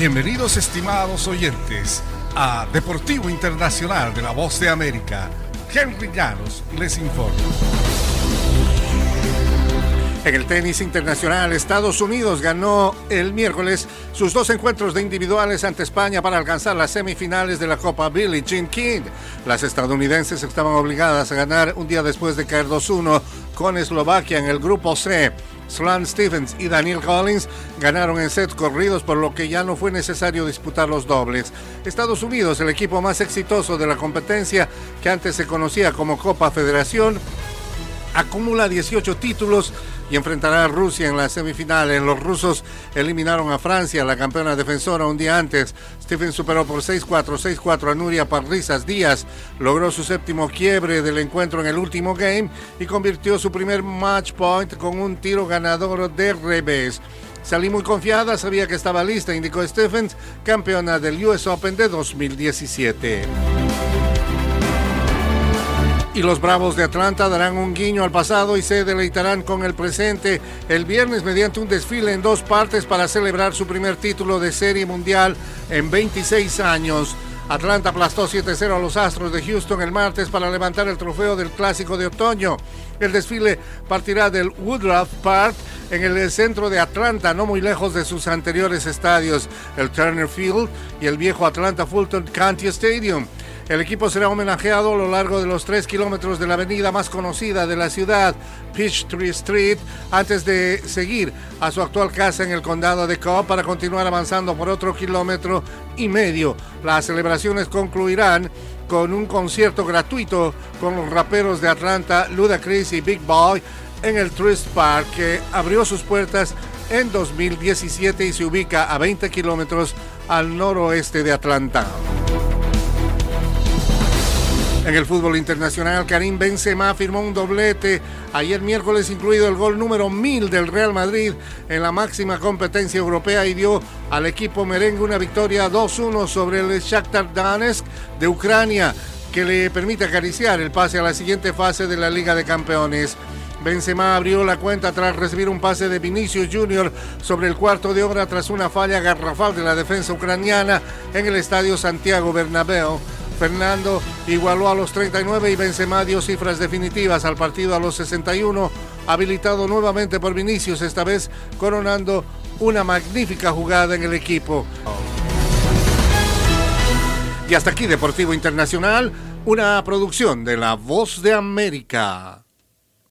Bienvenidos estimados oyentes a Deportivo Internacional de la Voz de América. Henry Llanos les informa. En el tenis internacional, Estados Unidos ganó el miércoles sus dos encuentros de individuales ante España para alcanzar las semifinales de la Copa Billie Jean King. Las estadounidenses estaban obligadas a ganar un día después de caer 2-1 con Eslovaquia en el grupo C. Sloan Stevens y Daniel Collins ganaron en sets corridos, por lo que ya no fue necesario disputar los dobles. Estados Unidos, el equipo más exitoso de la competencia que antes se conocía como Copa Federación, acumula 18 títulos y enfrentará a Rusia en la semifinales. Los rusos eliminaron a Francia, la campeona defensora, un día antes. Stephen superó por 6-4, 6-4 a Nuria Parrizas Díaz. Logró su séptimo quiebre del encuentro en el último game y convirtió su primer match point con un tiro ganador de revés. Salí muy confiada, sabía que estaba lista, indicó Stephens, campeona del US Open de 2017 y los Bravos de Atlanta darán un guiño al pasado y se deleitarán con el presente el viernes mediante un desfile en dos partes para celebrar su primer título de serie mundial en 26 años. Atlanta aplastó 7-0 a los Astros de Houston el martes para levantar el trofeo del Clásico de Otoño. El desfile partirá del Woodruff Park en el centro de Atlanta, no muy lejos de sus anteriores estadios, el Turner Field y el viejo Atlanta Fulton County Stadium. El equipo será homenajeado a lo largo de los tres kilómetros de la avenida más conocida de la ciudad, Peachtree Street, antes de seguir a su actual casa en el condado de Cobb para continuar avanzando por otro kilómetro y medio. Las celebraciones concluirán con un concierto gratuito con los raperos de Atlanta, Ludacris y Big Boy, en el Trist Park, que abrió sus puertas en 2017 y se ubica a 20 kilómetros al noroeste de Atlanta. En el fútbol internacional, Karim Benzema firmó un doblete ayer miércoles, incluido el gol número 1000 del Real Madrid en la máxima competencia europea y dio al equipo merengue una victoria 2-1 sobre el Shakhtar Donetsk de Ucrania, que le permite acariciar el pase a la siguiente fase de la Liga de Campeones. Benzema abrió la cuenta tras recibir un pase de Vinicius Junior sobre el cuarto de hora tras una falla garrafal de la defensa ucraniana en el estadio Santiago Bernabéu. Fernando igualó a los 39 y Benzema dio cifras definitivas al partido a los 61, habilitado nuevamente por Vinicius, esta vez coronando una magnífica jugada en el equipo. Y hasta aquí Deportivo Internacional, una producción de La Voz de América.